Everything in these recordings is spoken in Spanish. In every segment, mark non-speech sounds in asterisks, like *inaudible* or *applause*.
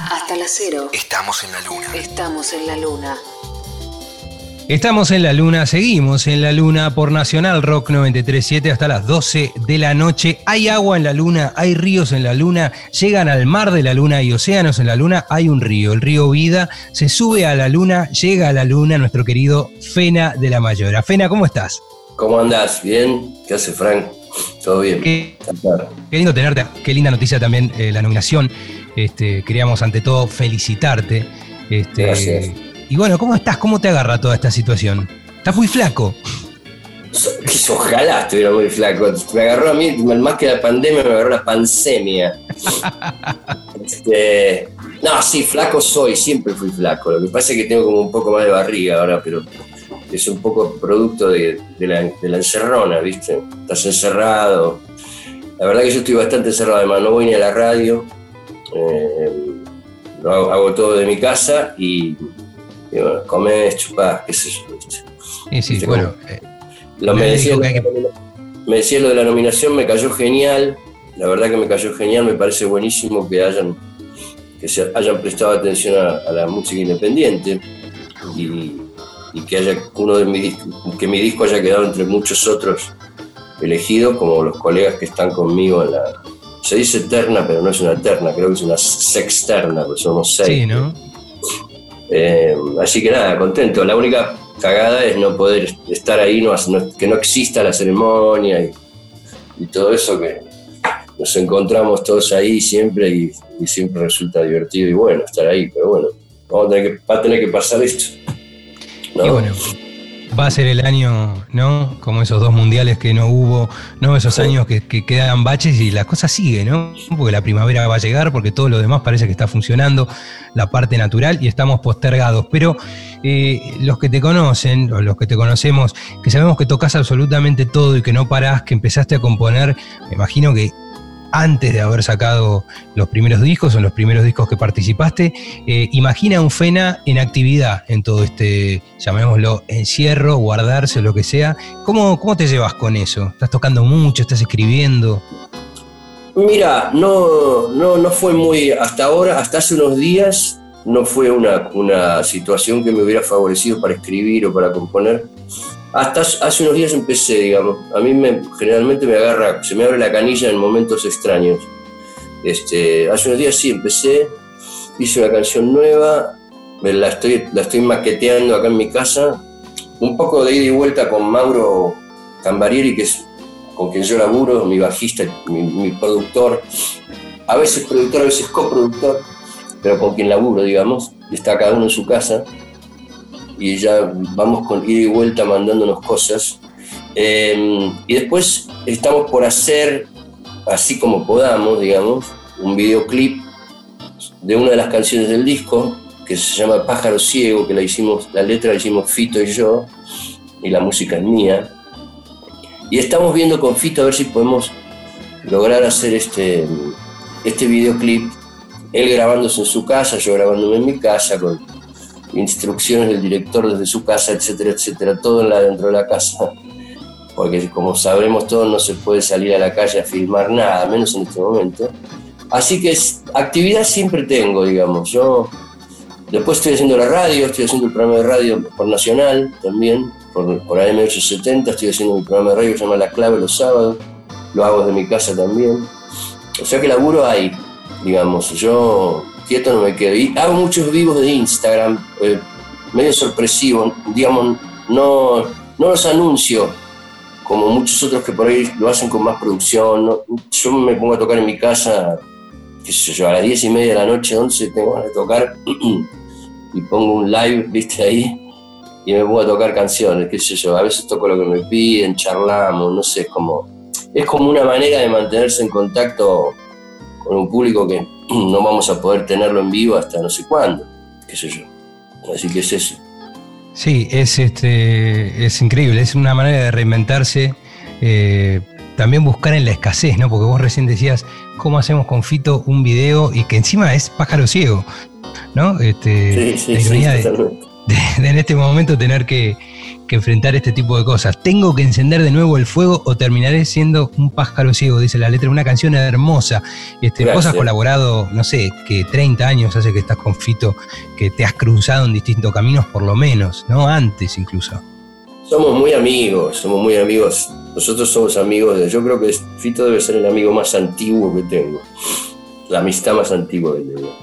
Hasta las cero. Estamos en la luna. Estamos en la luna. Estamos en la luna, seguimos en la luna por Nacional Rock 937 hasta las 12 de la noche. Hay agua en la luna, hay ríos en la luna, llegan al mar de la luna, y océanos en la luna, hay un río, el río Vida, se sube a la luna, llega a la luna nuestro querido Fena de la Mayora. Fena, ¿cómo estás? ¿Cómo andás? ¿Bien? ¿Qué hace Frank? ¿Todo bien? Qué, lindo tenerte, qué linda noticia también eh, la nominación. Este, queríamos ante todo felicitarte. Este, Gracias. Y bueno, ¿cómo estás? ¿Cómo te agarra toda esta situación? Estás muy flaco. *laughs* Ojalá estuviera muy flaco. Me agarró a mí, más que la pandemia, me agarró la pandemia. *laughs* Este, no, sí, flaco soy, siempre fui flaco. Lo que pasa es que tengo como un poco más de barriga ahora, pero es un poco producto de, de la, de la encerrona, ¿viste? Estás encerrado. La verdad que yo estoy bastante encerrado, además no voy ni a la radio. Eh, lo hago, hago todo de mi casa y, y bueno, comés, chupás, qué sé yo. Sí, sí, ¿Viste bueno. eh, Lo, Me decía, que me lo de la nominación, me cayó genial. La verdad que me cayó genial, me parece buenísimo que hayan, que se hayan prestado atención a, a la música independiente y, y que haya uno de dis- que mi disco haya quedado entre muchos otros elegidos, como los colegas que están conmigo en la. Se dice terna, pero no es una terna, creo que es una sexterna, porque somos seis. sí, ¿no? Eh, así que nada, contento. La única cagada es no poder estar ahí, no, no- que no exista la ceremonia y, y todo eso que nos encontramos todos ahí siempre y, y siempre resulta divertido y bueno estar ahí, pero bueno, vamos a tener que, va a tener que pasar esto. ¿no? Y bueno, va a ser el año, ¿no? Como esos dos mundiales que no hubo, ¿no? Esos Sí. años que, que quedan baches y la cosa sigue, ¿no? Porque la primavera va a llegar, porque todo lo demás parece que está funcionando, la parte natural, y estamos postergados. Pero eh, los que te conocen, o los que te conocemos, que sabemos que tocas absolutamente todo y que no parás, que empezaste a componer, me imagino que antes de haber sacado los primeros discos o los primeros discos que participaste, eh, imagina un Fena en actividad en todo este, llamémoslo, encierro, guardarse, lo que sea. ¿Cómo, ¿Cómo te llevas con eso? ¿Estás tocando mucho? ¿Estás escribiendo? Mira, no, no, no fue muy, hasta ahora, hasta hace unos días, no fue una, una situación que me hubiera favorecido para escribir o para componer. Hasta hace unos días empecé, digamos. A mí me, generalmente me agarra, se me abre la canilla en momentos extraños. Este, hace unos días sí empecé, hice una canción nueva, me la estoy, la estoy maqueteando acá en mi casa, un poco de ida y vuelta con Mauro Cambarieri, que es con quien yo laburo, mi bajista, mi, mi productor, a veces productor, a veces coproductor, pero con quien laburo, digamos, está cada uno en su casa y ya vamos con ida y vuelta mandándonos cosas. Eh, y después estamos por hacer, así como podamos, digamos, un videoclip de una de las canciones del disco, que se llama Pájaro Ciego, que la hicimos, la letra la hicimos Fito y yo, y la música es mía. Y estamos viendo con Fito a ver si podemos lograr hacer este, este videoclip, él grabándose en su casa, yo grabándome en mi casa, con instrucciones del director desde su casa, etcétera, etcétera, todo dentro de la casa. Porque como sabremos todos, no se puede salir a la calle a filmar nada, menos en este momento. Así que actividad siempre tengo, digamos. Yo después estoy haciendo la radio, estoy haciendo el programa de radio por Nacional también, por, por AM870, estoy haciendo mi programa de radio que se llama La Clave los sábados, lo hago desde mi casa también. O sea que laburo hay, digamos. Yo quieto no me quedo. Y hago muchos vivos de Instagram, eh, medio sorpresivo, digamos, no, no los anuncio como muchos otros que por ahí lo hacen con más producción. Yo me pongo a tocar en mi casa, qué sé yo, a las 10 y media de la noche, 11, tengo ganas de tocar *clears throat* y pongo un live, viste ahí, y me pongo a tocar canciones, qué sé yo. A veces toco lo que me piden, charlamos, no sé, es como, es como una manera de mantenerse en contacto con un público que *clears throat* no vamos a poder tenerlo en vivo hasta no sé cuándo, qué sé yo. Así que es eso. Sí, es, este, es increíble, es una manera de reinventarse, eh, también buscar en la escasez, ¿no? Porque vos recién decías, ¿cómo hacemos con Fito un video? Y que encima es pájaro ciego, ¿no? Este, Sí, sí, la sí, de en este momento tener que, que enfrentar este tipo de cosas. Tengo que encender de nuevo el fuego o terminaré siendo un pájaro ciego, dice la letra. Una canción hermosa. Este, vos has colaborado, no sé, que 30 años hace que estás con Fito, que te has cruzado en distintos caminos, por lo menos, ¿no? Antes incluso. Somos muy amigos, somos muy amigos. Nosotros somos amigos de. Yo creo que Fito debe ser el amigo más antiguo que tengo. La amistad más antigua que tengo.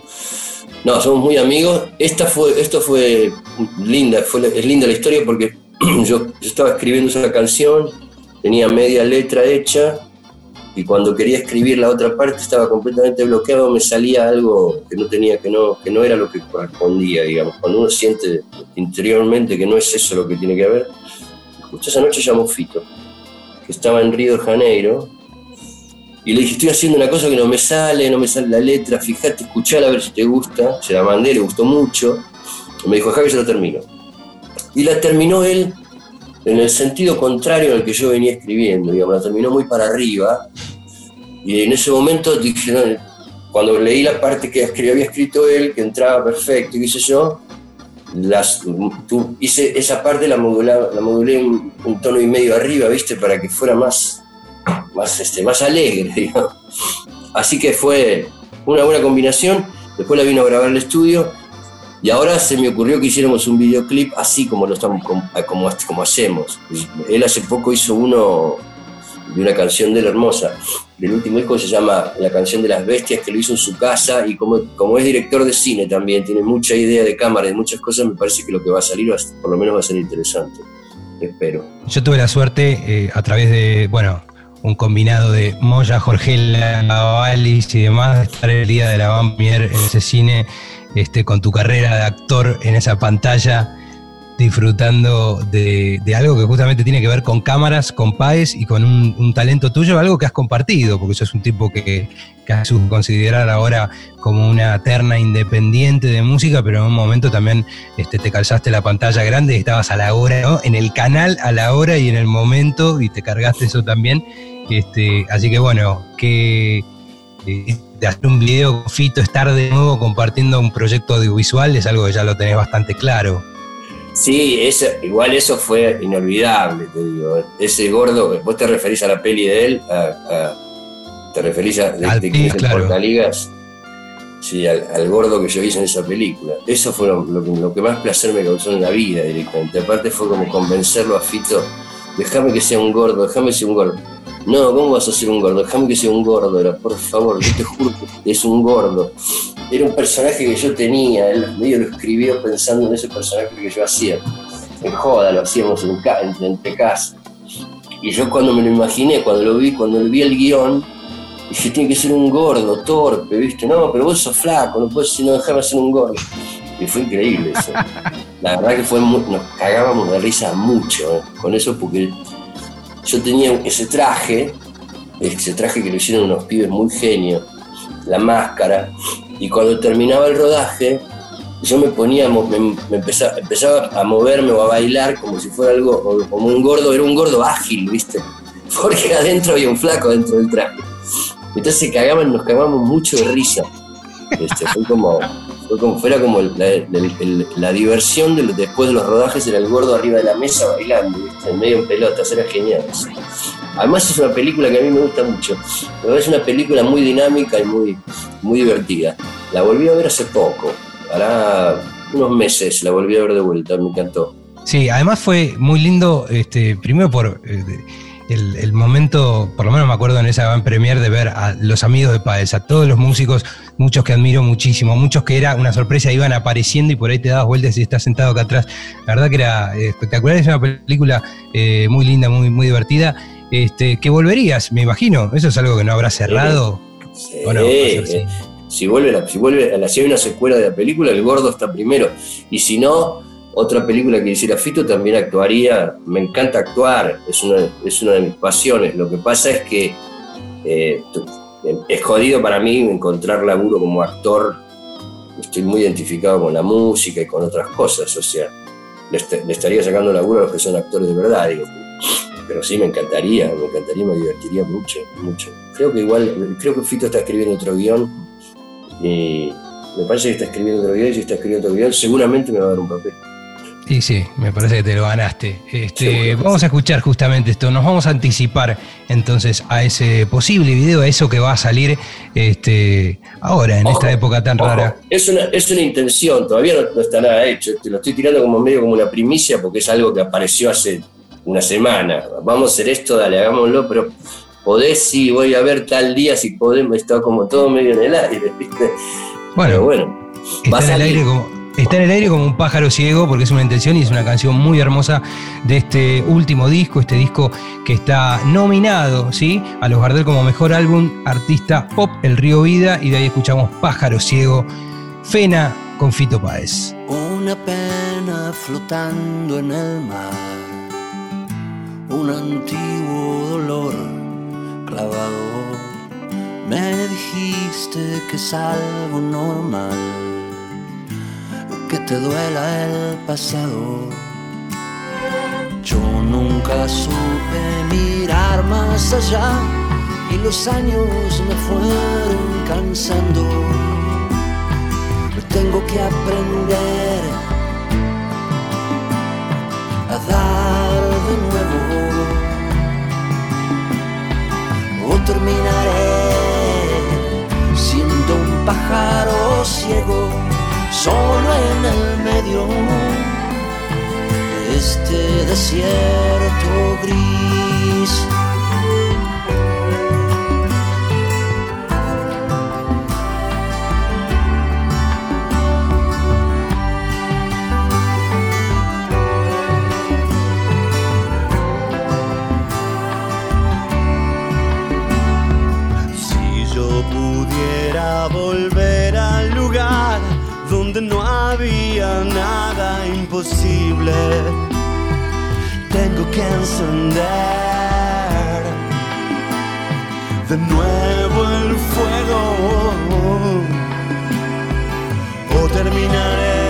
No, somos muy amigos. Esta fue, esto fue linda, fue, es linda la historia porque *clears throat* yo, estaba escribiendo esa canción, tenía media letra hecha y cuando quería escribir la otra parte estaba completamente bloqueado, me salía algo que no tenía, que no, que no era lo que correspondía, digamos. Cuando uno siente interiormente que no es eso lo que tiene que haber. Justo esa noche llamó Fito, que estaba en Río de Janeiro, y le dije, estoy haciendo una cosa que no me sale, no me sale la letra, fíjate, escuchala a ver si te gusta. Se la mandé, le gustó mucho. Y me dijo, Javi, yo la termino y la terminó él en el sentido contrario al que yo venía escribiendo, digamos, la terminó muy para arriba. Y en ese momento dije, cuando leí la parte que había escrito él, que entraba perfecto, y qué yo, las, hice esa parte la, la modulé un, un, tono y medio arriba, ¿viste? Para que fuera más, más, este, más alegre. *laughs* Así que fue una buena combinación. Después la vino a grabar el estudio y ahora se me ocurrió que hiciéramos un videoclip así como lo estamos como, como, hacemos. Él hace poco hizo uno de una canción de la hermosa. Del último disco se llama La canción de las bestias, que lo hizo en su casa y como, como es director de cine también, tiene mucha idea de cámara, de muchas cosas, me parece que lo que va a salir por lo menos va a ser interesante. Espero. Yo tuve la suerte eh, a través de, bueno, un combinado de Moya, Jorgela, Alice y demás, de estar el día de la Van en ese cine este, con tu carrera de actor en esa pantalla, disfrutando de, algo que justamente tiene que ver con cámaras, con PAES y con un, talento tuyo, algo que has compartido, porque sos un tipo que, que has considerar ahora como una terna independiente de música, pero en un momento también este, te calzaste la pantalla grande y estabas a la hora, ¿no? En el canal, a la hora y en el momento, y te cargaste eso también. Este, así que bueno, que de hacer un video con Fito, estar de nuevo compartiendo un proyecto audiovisual es algo que ya lo tenés bastante claro. Sí, igual eso fue inolvidable, te digo. Ese gordo, vos te referís a la peli de él, te referís a de, de, Portaligas, sí, al, gordo que yo hice en esa película. Eso fue lo, que más placer me causó en la vida directamente. Aparte fue como convencerlo a Fito, déjame que sea un gordo, déjame sea un gordo no, ¿cómo vas a ser un gordo? Déjame que sea un gordo, era, por favor, yo te juro que es un gordo. Era un personaje que yo tenía, él medio lo escribió pensando en ese personaje que yo hacía. En joda, lo hacíamos en, entre casa. Y yo cuando me lo imaginé, cuando lo vi, cuando vi el guion, dije, tiene que ser un gordo, torpe, ¿viste? No, pero vos sos flaco, no puedes no dejarme ser un gordo. Y fue increíble eso. *laughs* La verdad que fue nos cagábamos de risa mucho eh, con eso porque yo tenía ese traje, ese traje que lo hicieron unos pibes muy genios, la máscara, y cuando terminaba el rodaje, yo me ponía, me, empezaba, empezaba, a moverme o a bailar como si fuera algo, como un gordo, era un gordo ágil, ¿viste? *laughs* Porque adentro había un flaco dentro del traje. Entonces cagaban, nos cagábamos mucho de risa. Este, fue como, fue como, fuera como la, diversión de, después de los rodajes era el gordo arriba de la mesa bailando, en medio en pelotas, era genial. Además es una película que a mí me gusta mucho, es una película muy dinámica y muy, muy divertida. La volví a ver hace poco, hará unos meses la volví a ver de vuelta, me encantó. Sí, además fue muy lindo, este, primero por... Eh, el, momento, por lo menos me acuerdo en esa van premier de ver a los amigos de Paez, a todos los músicos, muchos que admiro muchísimo, muchos que era una sorpresa, iban apareciendo y por ahí te dabas vueltas y estás sentado acá atrás. La verdad que era eh, espectacular, es una película eh, muy linda, muy, muy divertida. Este, que volverías, me imagino. Eso es algo que no habrá cerrado. Sí, si vuelve, si vuelve, si hay una secuela de la película, el gordo está primero. Y si no, otra película que hiciera Fito también actuaría, me encanta actuar, es una, es una de mis pasiones. Lo que pasa es que eh, es jodido para mí encontrar laburo como actor. Estoy muy identificado con la música y con otras cosas, o sea, le, estaría sacando laburo a los que son actores de verdad, digo. Pero sí, me encantaría, me encantaría, me divertiría mucho, mucho. Creo que igual, creo que Fito está escribiendo otro guion y me parece que está escribiendo otro guion y si está escribiendo otro guion seguramente me va a dar un papel. Y sí, me parece que te lo ganaste. Este, vamos a escuchar justamente esto, nos vamos a anticipar entonces a ese posible video, a eso que va a salir este, ahora, en esta época tan rara. Es una, es una intención, todavía no, está nada hecho, te lo estoy tirando como medio como una primicia porque es algo que apareció hace una semana. Vamos a hacer esto, dale, hagámoslo, pero podés, sí, voy a ver tal día si podemos, está como todo medio en el aire, *laughs* ¿viste? Bueno, bueno está en el aire como Está en el aire como un pájaro ciego porque es una intención y es una canción muy hermosa de este último disco, este disco que está nominado ¿sí? a los Gardel como mejor álbum artista pop El Río Vida y de ahí escuchamos Pájaro Ciego, Fena con Fito Páez. Una pena flotando en el mar, un antiguo dolor clavado. Me dijiste que es algo normal que te duela el pasado. Yo nunca supe mirar más allá y los años me fueron cansando. Tengo que aprender a dar de nuevo o terminaré siendo un pájaro ciego solo en el medio de este desierto gris. Imposible. Tengo que encender de nuevo el fuego o terminaré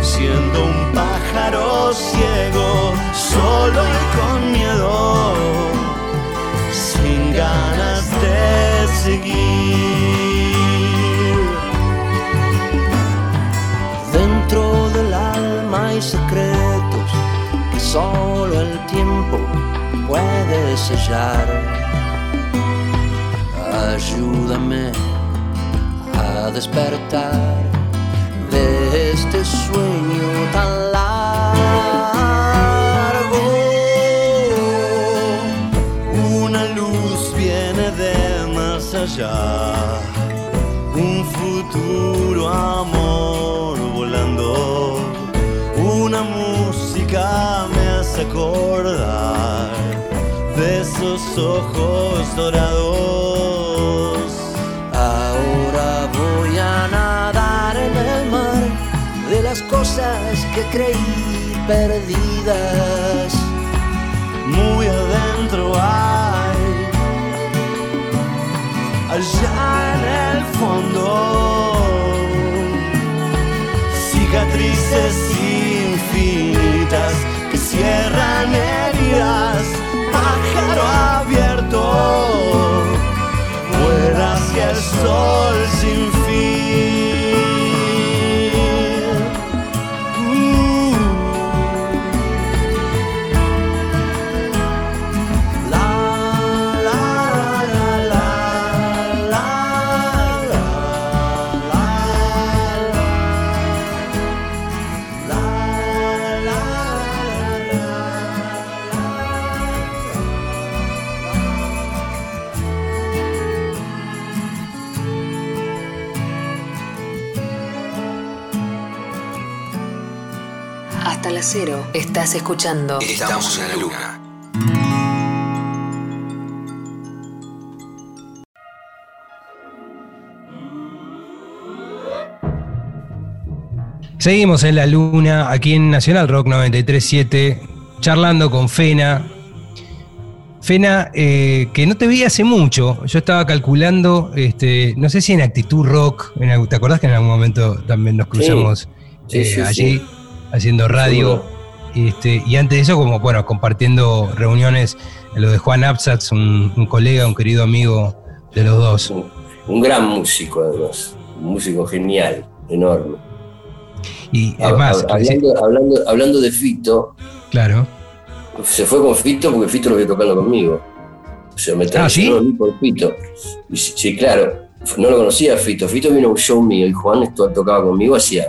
siendo un pájaro ciego, solo y con miedo, sin ganas de seguir. Secretos que solo el tiempo puede sellar. Ayúdame a despertar de este sueño tan largo. Una luz viene de más allá, un futuro amor esos ojos dorados. Ahora voy a nadar en el mar de las cosas que creí perdidas. Muy adentro hay, allá en el fondo, cicatrices infinitas que cierran heridas, pájaro abierto, vuela hacia el sol sin cero. Estás escuchando. Estamos en la luna. Seguimos en la luna, aquí en Nacional Rock 937, charlando con Fena. Fena, eh, que no te vi hace mucho, yo estaba calculando, este, no sé si en actitud rock, ¿te acordás que en algún momento también nos cruzamos eh, allí? haciendo radio. Este, y antes de eso, como bueno, compartiendo reuniones lo de Juan Absatz, un, colega, un querido amigo de los dos. Un, gran músico, además. Un músico genial, enorme. Y es más, hablando, hablando, hablando de Fito, claro. se fue con Fito porque Fito lo había tocando conmigo. O sea, me Ah, ¿sí? traicionó a mí por Fito. Y sí, claro, no lo conocía a Fito. Fito vino a un show mío y Juan tocaba conmigo hacía,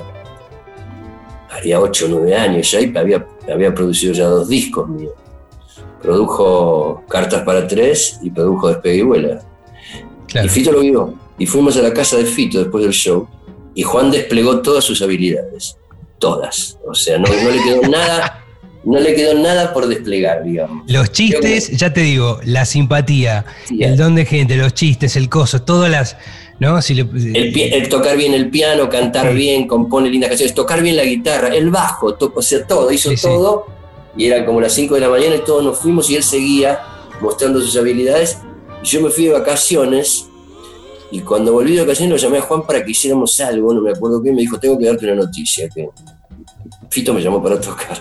haría 8 o 9 años ya y había, había producido ya dos discos míos. Produjo Cartas para Tres y produjo Despegue y Vuela. claro. Y Fito lo vio. Y fuimos a la casa de Fito después del show. Y Juan desplegó todas sus habilidades. Todas. O sea, no, no le quedó nada. No le quedó nada por desplegar, digamos. Los chistes, ya te digo, la simpatía, Sí, el don de gente, los chistes, el coso, todas las. ¿No? Si le- El, tocar bien el piano, cantar Sí. bien, compone lindas canciones, tocar bien la guitarra, el bajo, to- o sea, todo, hizo Sí, sí. todo. Y eran como las 5 de la mañana y todos nos fuimos y él seguía mostrando sus habilidades. Y yo me fui de vacaciones y cuando volví de vacaciones lo llamé a Juan para que hiciéramos algo, no me acuerdo qué, me dijo, tengo que darte una noticia. Que Fito me llamó para tocar.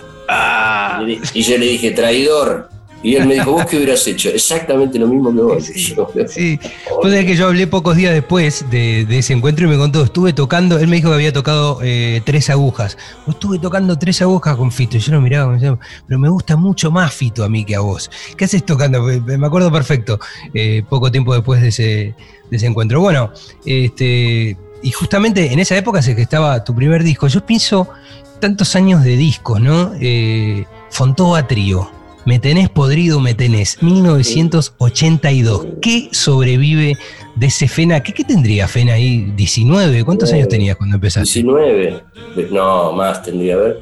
Le- Y yo le dije, traidor. Y él me dijo, ¿vos qué hubieras hecho? Exactamente lo mismo que vos. Sí, Sí, Vos sabés que yo hablé pocos días después de, de ese encuentro y me contó, estuve tocando, él me dijo que había tocado eh, tres agujas. Yo estuve tocando tres agujas con Fito. Y yo lo miraba, me decía, pero me gusta mucho más Fito a mí que a vos. ¿Qué haces tocando? Me acuerdo perfecto, eh, poco tiempo después de ese, de ese encuentro. Bueno, este, y justamente en esa época es que estaba tu primer disco. Yo pienso tantos años de discos, ¿no? Eh, Fontova Trío. Me tenés podrido, me tenés. 1982. ¿Qué sobrevive de ese Fena? ¿Qué, qué tendría Fena ahí? ¿19? ¿Cuántos Eh, años tenías cuando empezaste? 19. No, más tendría que ver.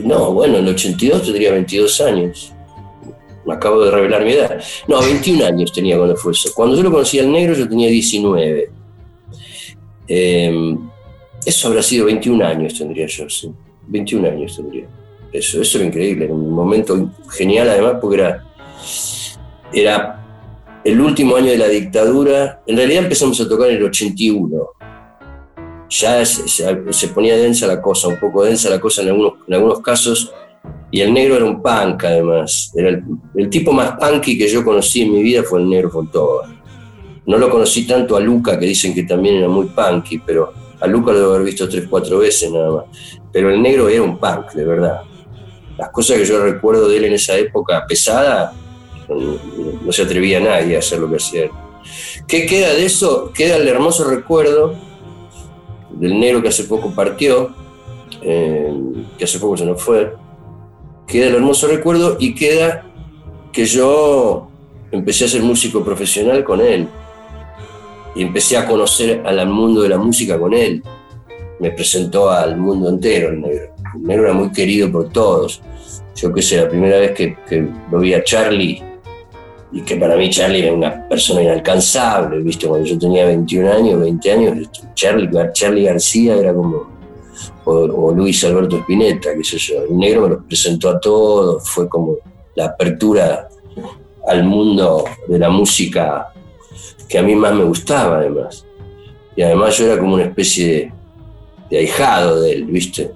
No, bueno, en el 82 tendría 22 años. Me acabo de revelar mi edad. No, 21 años tenía cuando fue eso. Cuando yo lo conocí al negro, yo tenía 19. Eh, eso habrá sido 21 años, tendría yo, sí. 21 años tendría. Eso, eso era increíble, era un momento genial además porque era, era el último año de la dictadura. En realidad empezamos a tocar en el 81 ya se, se- se ponía densa la cosa, un poco densa la cosa en algunos, en algunos casos, y el negro era un punk además. Era el, el tipo más punky que yo conocí en mi vida fue el negro Fontova. No lo conocí tanto a Luca, que dicen que también era muy punky, pero a Luca lo debo haber visto tres, cuatro veces nada más. Pero el negro era un punk, de verdad. Las cosas que yo recuerdo de él en esa época pesada, no, se atrevía nadie a hacer lo que hacía él. ¿Qué queda de eso? Queda el hermoso recuerdo del negro que hace poco partió, eh, que hace poco se nos fue, queda el hermoso recuerdo y queda que yo empecé a ser músico profesional con él y empecé a conocer al mundo de la música con él. Me presentó al mundo entero el negro. El negro era muy querido por todos. Yo qué sé, la primera vez que, lo vi a Charlie, y que para mí Charlie era una persona inalcanzable, ¿viste? Cuando yo tenía 21 años, 20 años, Charlie, Charlie García era como, o, Luis Alberto Spinetta, qué sé yo. El negro me los presentó a todos, fue como la apertura al mundo de la música que a mí más me gustaba, además. Y además yo era como una especie de ahijado de él, ¿viste?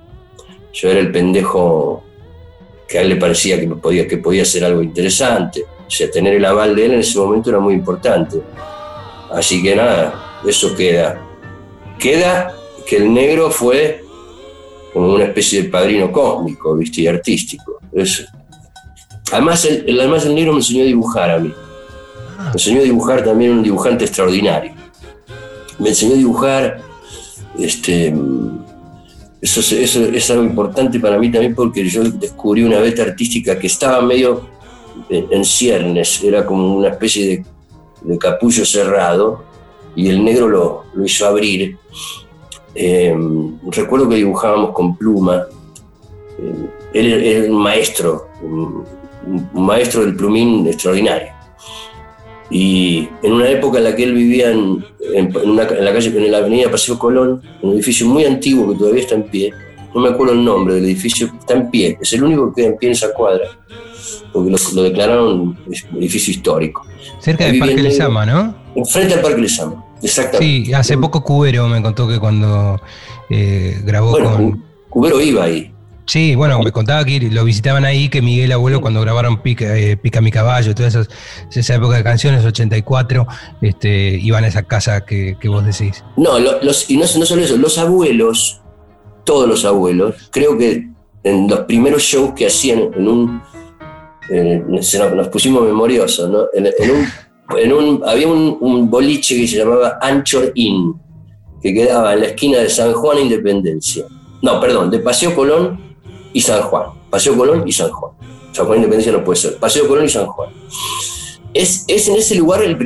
Yo era el pendejo que a él le parecía que podía, que podía ser algo interesante. O sea, tener el aval de él en ese momento era muy importante. Así que nada, eso queda. Queda que el negro fue como una especie de padrino cósmico, ¿viste? Y artístico. Eso. Además el, el- además, el negro me enseñó a dibujar a mí. Me enseñó a dibujar también un dibujante extraordinario. Me enseñó a dibujar. Este, eso, es- algo importante para mí también porque yo descubrí una beta artística que estaba medio en ciernes, era como una especie de, de capullo cerrado y el negro lo, lo hizo abrir. Eh, recuerdo que dibujábamos con pluma. Eh, él era un maestro, un maestro del plumín extraordinario. Y en una época en la que él vivía en, en- en una- en la calle, en la avenida Paseo Colón, en un edificio muy antiguo que todavía está en pie, no me acuerdo el nombre del edificio, está en pie, es el único que queda en pie en esa cuadra, porque lo, lo declararon edificio histórico. Cerca del Parque Lesama, ¿no? Enfrente al Parque Lesama, exactamente. Sí, hace poco Cubero me contó que cuando eh, grabó Bueno, con. Cu- Cubero iba ahí. Sí, bueno, me contaba que lo visitaban ahí, que Miguel Abuelo cuando grabaron Pica, eh, Pica mi caballo, toda esas, esa época de canciones, 84, este, iban a esa casa que, vos decís. No, lo- los, y no, solo eso, los abuelos todos los abuelos. Creo que en los primeros shows que hacían en un... nos, pusimos memoriosos, ¿no? En, un, había un, boliche que se llamaba Anchor Inn, que quedaba en la esquina de San Juan Independencia. No, perdón, de Paseo Colón y San Juan. Paseo Colón y San Juan. San Juan Independencia no puede ser. Paseo Colón y San Juan. Es, en ese lugar la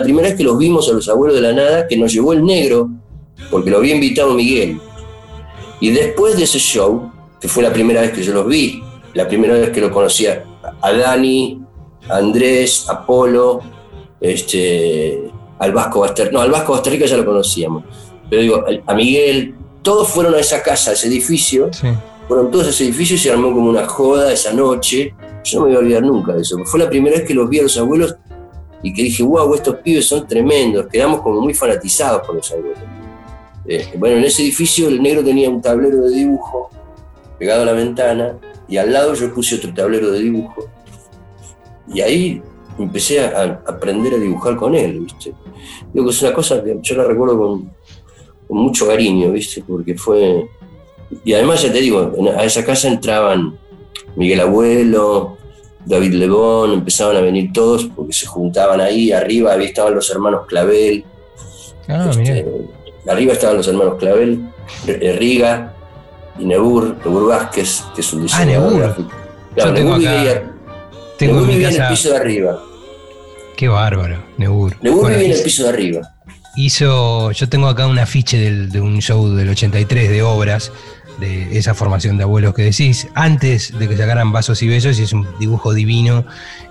primera vez que los vimos a los abuelos de la nada, que nos llevó el negro, porque lo había invitado Miguel. Y después de ese show, que fue la primera vez que yo los vi, la primera vez que lo conocía a Dani, a Andrés, a Polo, este, al Vasco Basterrica, no, al Vasco Basterrica ya lo conocíamos, pero digo, a Miguel, todos fueron a esa casa, a ese edificio, fueron todos a ese edificio y se armó como una joda esa noche, yo no me voy a olvidar nunca de eso, fue la primera vez que los vi a los abuelos y que dije, wow, estos pibes son tremendos, quedamos como muy fanatizados por los abuelos. Eh, bueno, en ese edificio el negro tenía un tablero de dibujo pegado a la ventana y al lado yo puse otro tablero de dibujo. Y ahí empecé a, aprender a dibujar con él, ¿viste? Digo es una cosa que yo la recuerdo con, mucho cariño, ¿viste? Porque fue... Y además, ya te digo, a esa casa entraban Miguel Abuelo, David Lebón, empezaban a venir todos porque se juntaban ahí, arriba estaban los hermanos Clavel. Ah, este, arriba estaban los hermanos Clavel, Riga, y Nebur, Nebur Vázquez, que es un ah, diseñador ah, Nebur. Claro, Nebur vivía, tengo en, el piso de arriba. Qué bárbaro, Nebur. Nebur vivía en el piso de arriba. Hizo, yo tengo acá un afiche de un show del 83 de obras, de esa formación de abuelos que decís, antes de que sacaran Vasos y Besos, y es un dibujo divino,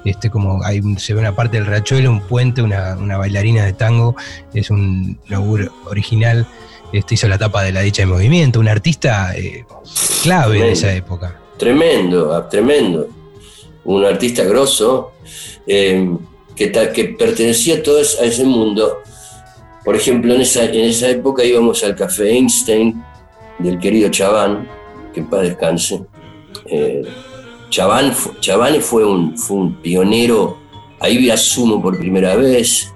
este, como hay, se ve una parte del rachuelo, un puente, una, una bailarina de tango, es un Nebur original este, hizo la tapa de la dicha de movimiento, un artista eh, clave en esa época. Tremendo, ah, tremendo. Un artista grosso eh, que, que, pertenecía a todo a ese mundo. Por ejemplo, en esa, en esa época íbamos al Café Einstein del querido Chaván, que en paz descanse. Eh, Chaván, fue, un, fue un pionero, ahí vi a Sumo por primera vez.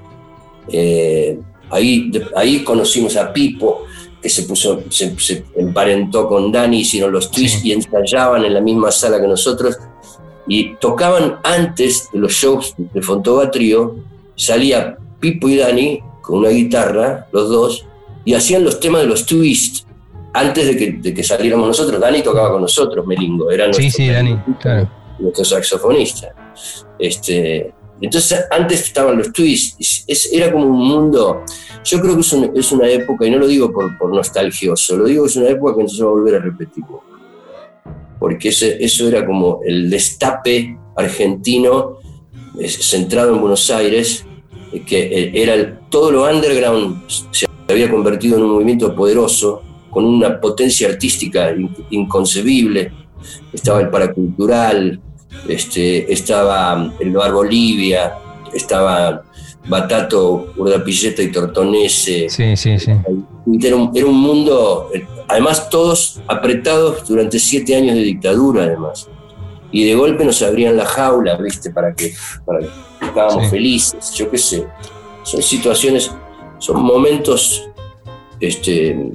Ahí, ahí conocimos a Pipo, que se puso, se, emparentó con Dani, hicieron los twists y ensayaban en la misma sala que nosotros. Y tocaban antes de los shows de Fontova Trio, salía Pipo y Dani con una guitarra, los dos, y hacían los temas de los twists antes de que, de que saliéramos nosotros. Dani tocaba con nosotros, Melingo, era nuestro, sí, sí, Dani, nuestro saxofonista. Este, entonces, antes estaban los twists, era como un mundo. Yo creo que es, una época, y no lo digo por, por, nostalgioso, lo digo es una época que no se va a volver a repetir. Porque eso era como el destape argentino centrado en Buenos Aires, que era todo lo underground se había convertido en un movimiento poderoso, con una potencia artística inconcebible. Estaba el paracultural, este, estaba el Bar Bolivia, estaba Batato, Urdapilleta y Tortonese. Sí, sí, sí. Era un, mundo, además todos apretados durante siete años de dictadura, además. Y de golpe nos abrían la jaula, ¿viste? Para que, para que estábamos felices, yo qué sé. Son situaciones, son momentos este,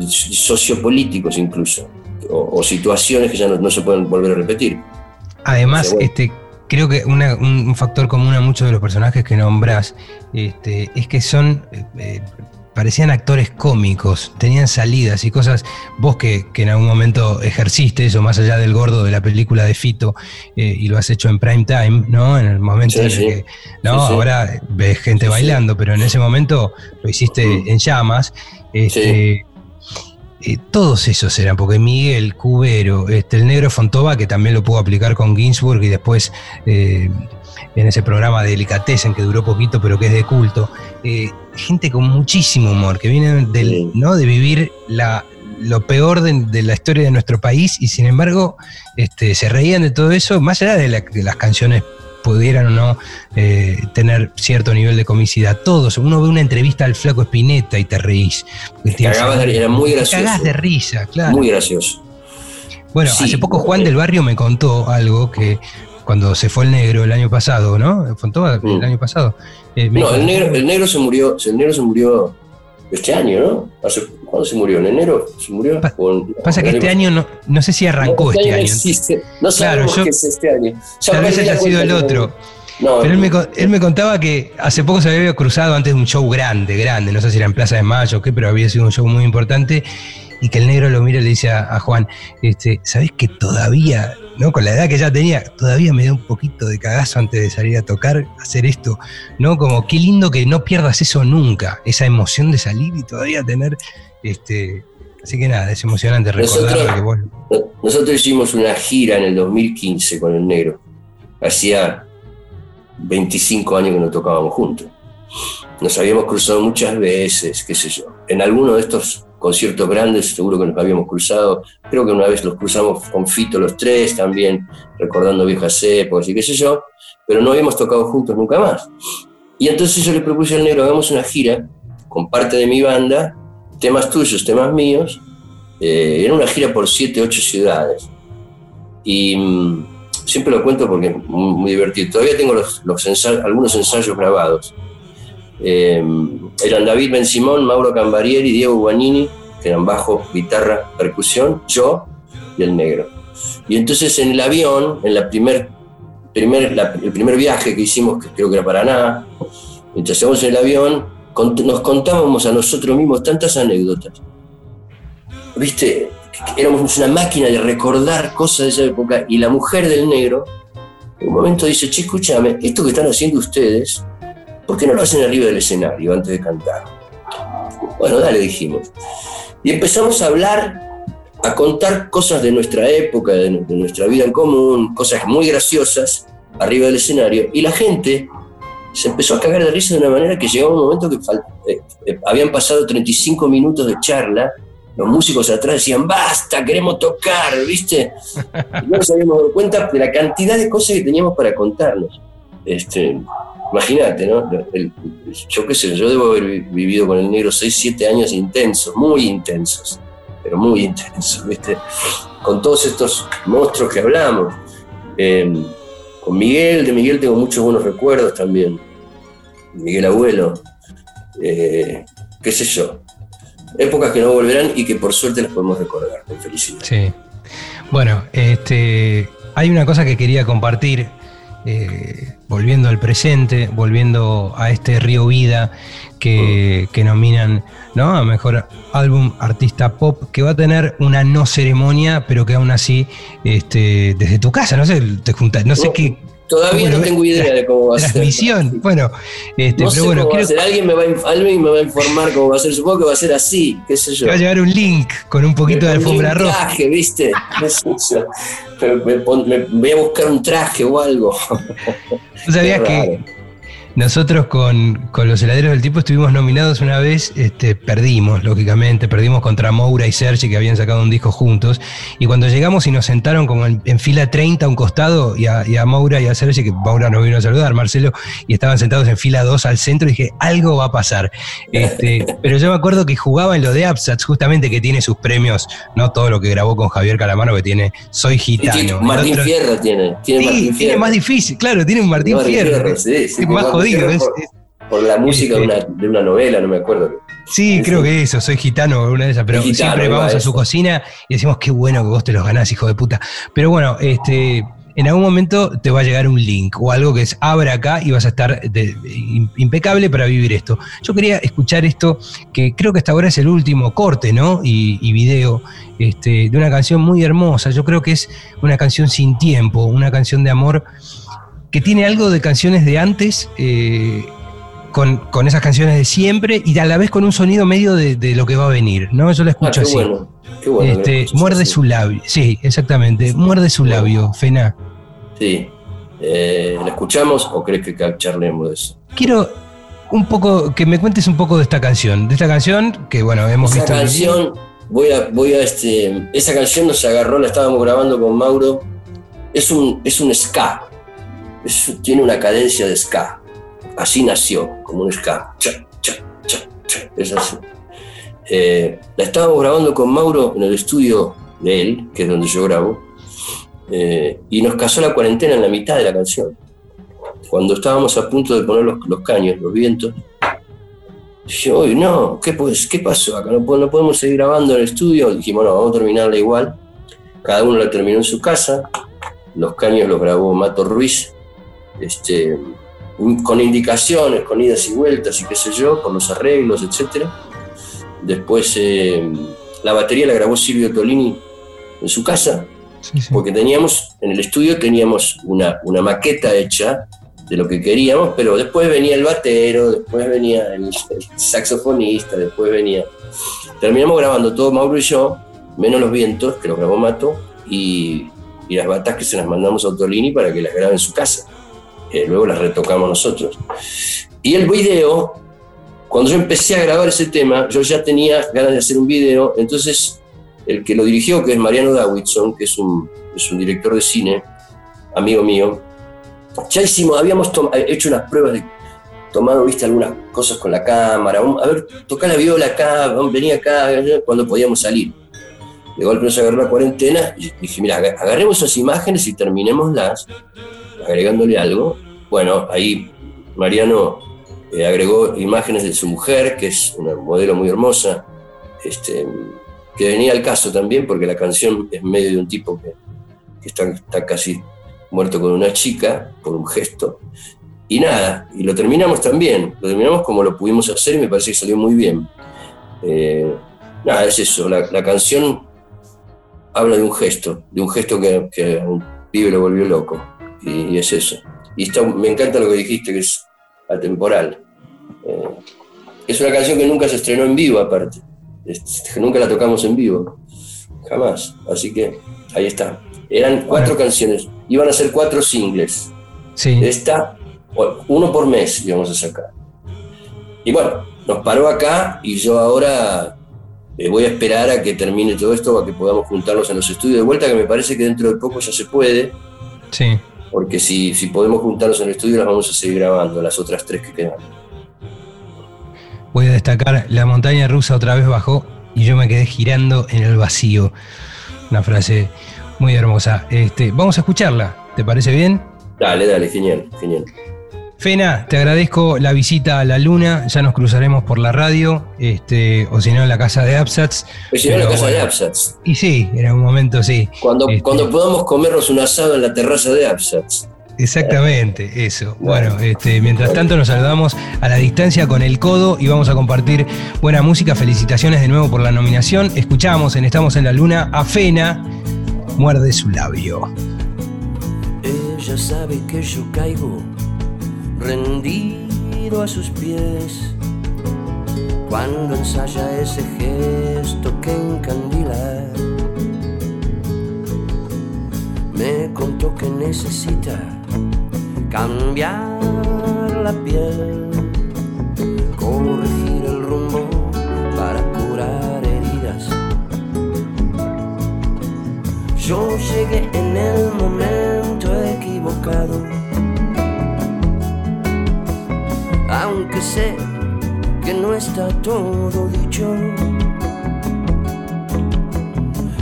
sociopolíticos incluso, o, situaciones que ya no se pueden volver a repetir. Además, este, creo que un factor común a muchos de los personajes que nombras este, es que son. Eh, parecían actores cómicos, tenían salidas y cosas, vos que, en algún momento ejerciste eso, más allá del gordo de la película de Fito, eh, y lo has hecho en prime time, ¿no? En el momento en el que, no, ahora ves gente bailando, pero en ese momento lo hiciste en llamas. Este, eh, todos esos eran, porque Miguel, Cubero, este, el negro Fontova, que también lo pudo aplicar con Ginsburg y después eh, en ese programa de Delicatessen, que duró poquito, pero que es de culto, eh, gente con muchísimo humor, que viene del, ¿no? de vivir la, lo peor de, la historia de nuestro país y sin embargo este, se reían de todo eso, más allá de las canciones pudieran o no eh, tener cierto nivel de comicidad. Todos, uno ve una entrevista al flaco Espineta y te reís. Te era muy gracioso. Te de risa, claro. Muy gracioso. Bueno, hace poco Juan del Barrio me contó algo que cuando se fue el negro el año pasado, ¿no? El mm. año pasado. Eh, no, el negro, el negro se murió, el negro se murió este año, ¿no? ¿Cuándo se murió? ¿En enero? ¿Se murió? pasa que este año no, no sé si arrancó este, año. No sabemos claro, qué es este año. tal vez haya sido el otro. Pero él me, él me, contaba que hace poco se había cruzado antes de un show grande, grande, no sé si era en Plaza de Mayo o qué, pero había sido un show muy importante y que el negro lo mira y le dice a, Juan, este, ¿sabés que todavía, ¿no? con la edad que ya tenía, todavía me da un poquito de cagazo antes de salir a tocar, hacer esto? ¿no? Como qué lindo que no pierdas eso nunca, esa emoción de salir y todavía tener... Este, Así que nada, es emocionante recordar nosotros, que vos... Nosotros hicimos una gira en el 2015 con el negro. Hacía 25 años que no tocábamos juntos. Nos habíamos cruzado muchas veces, qué sé yo. En alguno de estos conciertos grandes seguro que nos habíamos cruzado. Creo que una vez los cruzamos con Fito los tres también, recordando viejas épocas y qué sé yo, pero no habíamos tocado juntos nunca más. Y entonces yo le propuse al negro, hagamos una gira con parte de mi banda, temas tuyos, temas míos. Eh, era una gira por siete, ocho ciudades. Y mm, siempre lo cuento porque es muy, divertido. Todavía tengo los, algunos ensayos grabados. Eh, eran David Ben Simón, Mauro Cambarieri, Diego Guanini, que eran bajo, guitarra, percusión, yo y el negro. Y entonces en el avión, en la primer, primer el primer viaje que hicimos, que creo que era para nada, mientras íbamos en el avión, nos contábamos a nosotros mismos tantas anécdotas. ¿Viste? Éramos una máquina de recordar cosas de esa época y la mujer del negro en un momento dice, che, escúchame, esto que están haciendo ustedes, ¿por qué no lo hacen arriba del escenario antes de cantar? Bueno, dale, dijimos. Y empezamos a hablar, a contar cosas de nuestra época, de, nuestra vida en común, cosas muy graciosas, arriba del escenario, y la gente se empezó a cagar de risa de una manera que llegó un momento que eh, eh, habían pasado 35 minutos de charla los músicos atrás decían, basta, queremos tocar, ¿viste? Y no nos habíamos dado cuenta de la cantidad de cosas que teníamos para contarnos. Este, Imagínate, ¿no? yo qué sé, yo debo haber vivido con el negro 6, 7 años intensos, muy intensos, pero muy intensos, ¿viste? Con todos estos monstruos que hablamos. Em, con Miguel, de Miguel tengo muchos buenos recuerdos también. Miguel Abuelo, eh, qué sé yo, épocas que no volverán y que por suerte las podemos recordar con felicidad. Sí. Bueno, este, hay una cosa que quería compartir, eh, volviendo al presente, volviendo a este Río Vida que, mm. nominan ¿no? a mejor álbum artista pop, que va a tener una no ceremonia, pero que aún así, este, desde tu casa, no sé, te juntas, no sé qué Todavía no tengo idea de cómo va a ser. Transmisión, bueno, este, no pero bueno, cómo va a ser. Alguien me, va a, alguien me va a informar cómo va a ser. Supongo que va a ser así, qué sé yo. va a llevar un link con un poquito de alfombra roja. Un traje, ¿viste? *laughs* me, voy a buscar un traje o algo. ¿Tú sabías que nosotros con, los heladeros del tipo estuvimos nominados una vez, este, perdimos, lógicamente, perdimos contra Moura y Sergi que habían sacado un disco juntos. Y cuando llegamos y nos sentaron como en, fila 30 a un costado, y a, y a, Moura y a Sergi, que Moura nos vino a saludar, Marcelo, y estaban sentados en fila 2 al centro, y dije, algo va a pasar. Este, *laughs* pero yo me acuerdo que jugaba en lo de Absatz, justamente que tiene sus premios, no todo lo que grabó con Javier Calamano, que tiene Soy Gitano. Martín Fierro tiene. Tiene, sí, tiene más difícil, claro, tiene un Martín, Fierro. sí, sí, más por, la música de, una, novela, no me acuerdo. Sí, creo que eso, soy gitano, una de esas, pero siempre vamos a su cocina y decimos qué bueno que vos te los ganás, hijo de puta. Pero bueno, este, en algún momento te va a llegar un link o algo que es abre acá y vas a estar impecable para vivir esto. Yo quería escuchar esto, que creo que hasta ahora es el último corte, ¿no? Y, y video este, de una canción muy hermosa. Yo creo que es una canción sin tiempo, una canción de amor que tiene algo de canciones de antes, eh, con, esas canciones de siempre, y a la vez con un sonido medio de, lo que va a venir, ¿no? Yo la escucho ah, así. qué bueno este, muerde su labio, sí, exactamente, muerde su labio, Fena. Sí. Eh, ¿La escuchamos o crees que charlemos de eso? Quiero un poco, que me cuentes un poco de esta canción, de esta canción que, bueno, hemos esa visto... canción, voy a, voy a, este, esa canción nos agarró, la estábamos grabando con Mauro, es un, es un ska, tiene una cadencia de ska. Así nació, como un ska. Cha, cha, cha. Es así. Eh, la estábamos grabando con Mauro en el estudio de él, que es donde yo grabo, eh, y nos casó la cuarentena en la mitad de la canción. Cuando estábamos a punto de poner los, caños, los vientos, Yo, no, ¿qué, pues, ¿qué pasó acá? No, no podemos seguir grabando en el estudio. Dijimos, no, vamos a terminarla igual. Cada uno la terminó en su casa. Los caños los grabó Mato Ruiz, este, con indicaciones, con idas y vueltas y qué sé yo, con los arreglos, etc. Después eh, la batería la grabó Silvio Tolini en su casa, porque teníamos, en el estudio teníamos una, una maqueta hecha de lo que queríamos, pero después venía el batero, después venía el, saxofonista, después venía... Terminamos grabando todo Mauro y yo, menos los vientos, que los grabó Mato, y, y las batas que se las mandamos a Autolini para que las grabe en su casa. Eh, luego las retocamos nosotros. Y el video, cuando yo empecé a grabar ese tema, yo ya tenía ganas de hacer un video, entonces el que lo dirigió, que es Mariano Davidson, que es un, es un director de cine, amigo mío, ya hicimos, habíamos hecho unas pruebas de tomado, viste, algunas cosas con la cámara, a ver, tocar la viola acá, venía acá, cuando podíamos salir. De golpe nos agarró la cuarentena y dije, mira, agarremos esas imágenes y terminémoslas, agregándole algo. Bueno, ahí Mariano eh, agregó imágenes de su mujer, que es una modelo muy hermosa, este, que venía al caso también, porque la canción es medio de un tipo que, está, casi muerto con una chica por un gesto. Y nada, y lo terminamos también, lo terminamos como lo pudimos hacer y me parece que salió muy bien. Eh, nada, es eso, la, canción habla de un gesto, de un gesto que, que a un pibe lo volvió loco, y, es eso. Y está, me encanta lo que dijiste, que es atemporal. Eh, es una canción que nunca se estrenó en vivo, aparte, que nunca la tocamos en vivo, jamás, así que ahí está. Eran cuatro canciones, iban a ser cuatro singles. Sí. Esta, uno por mes íbamos a sacar. Y bueno, nos paró acá y yo ahora eh, voy a esperar a que termine todo esto, a que podamos juntarnos en los estudios de vuelta, que me parece que dentro de poco ya se puede. Sí. Porque si, si podemos juntarnos en el estudio, las vamos a seguir grabando, las otras tres que quedan. Voy a destacar, la montaña rusa otra vez bajó y yo me quedé girando en el vacío. Una frase muy hermosa. Este, vamos a escucharla, ¿te parece bien? Dale, dale, genial, genial. Fena, te agradezco la visita a la luna, ya nos cruzaremos por la radio, este, o si no en la casa de Absats. O si no en la casa de Absats. Y sí, en un momento sí. Cuando, este, cuando podamos comernos un asado en la terraza de Absats. Exactamente, eso. Bueno, este, mientras tanto nos saludamos a la distancia con el codo y vamos a compartir buena música. Felicitaciones de nuevo por la nominación. Escuchamos en Estamos en la Luna a Fena muerde su labio. Ella sabe que yo caigo rendido a sus pies cuando ensaya ese gesto que encandila. Me contó que necesita cambiar la piel, corregir el rumbo para curar Yo llegué en el momento equivocado. Sé que no está todo dicho.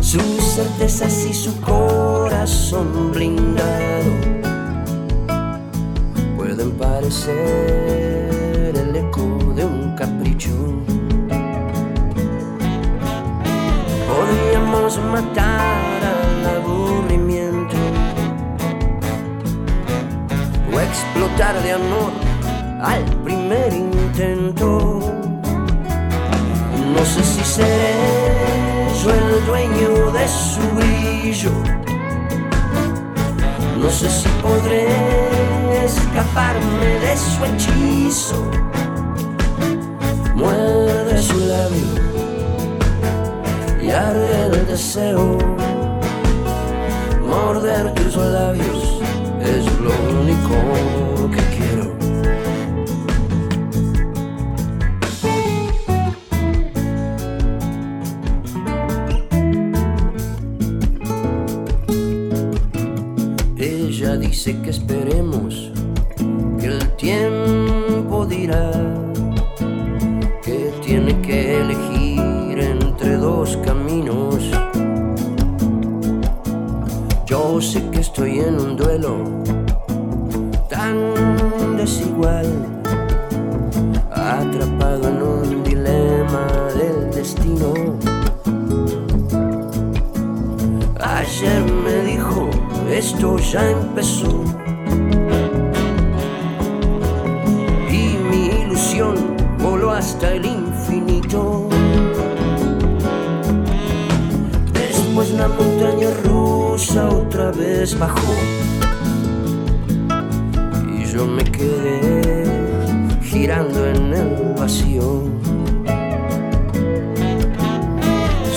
Sus certezas y su corazón blindado pueden parecer el eco de un capricho. Podríamos matar explotar de amor al primer intento. No sé si seré yo el dueño de su brillo. No sé si podré escaparme de su hechizo. Muerde su labio y arde el deseo. Morder tus labios es lo único que quiero. Dice que esperemos, que el tiempo dirá que tiene que elegir entre dos caminos. Yo sé que estoy en un duelo desigual, esto ya empezó. Y mi ilusión voló hasta el infinito. Después la montaña rusa otra vez bajó. Y yo me quedé girando en el vacío.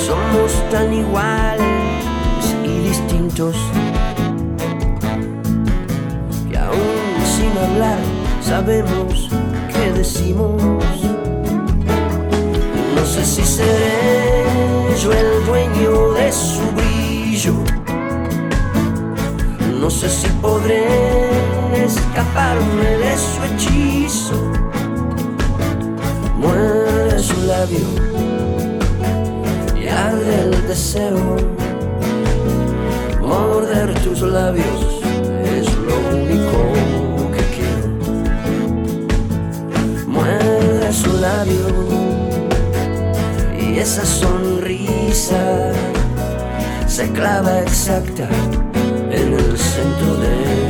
Somos tan iguales y distintos sabemos qué decimos. No sé si seré yo el dueño de su brillo. No sé si podré escaparme de su hechizo. Muerde su labio y arde el deseo. Morder tus labios y esa sonrisa se clava exacta en el centro de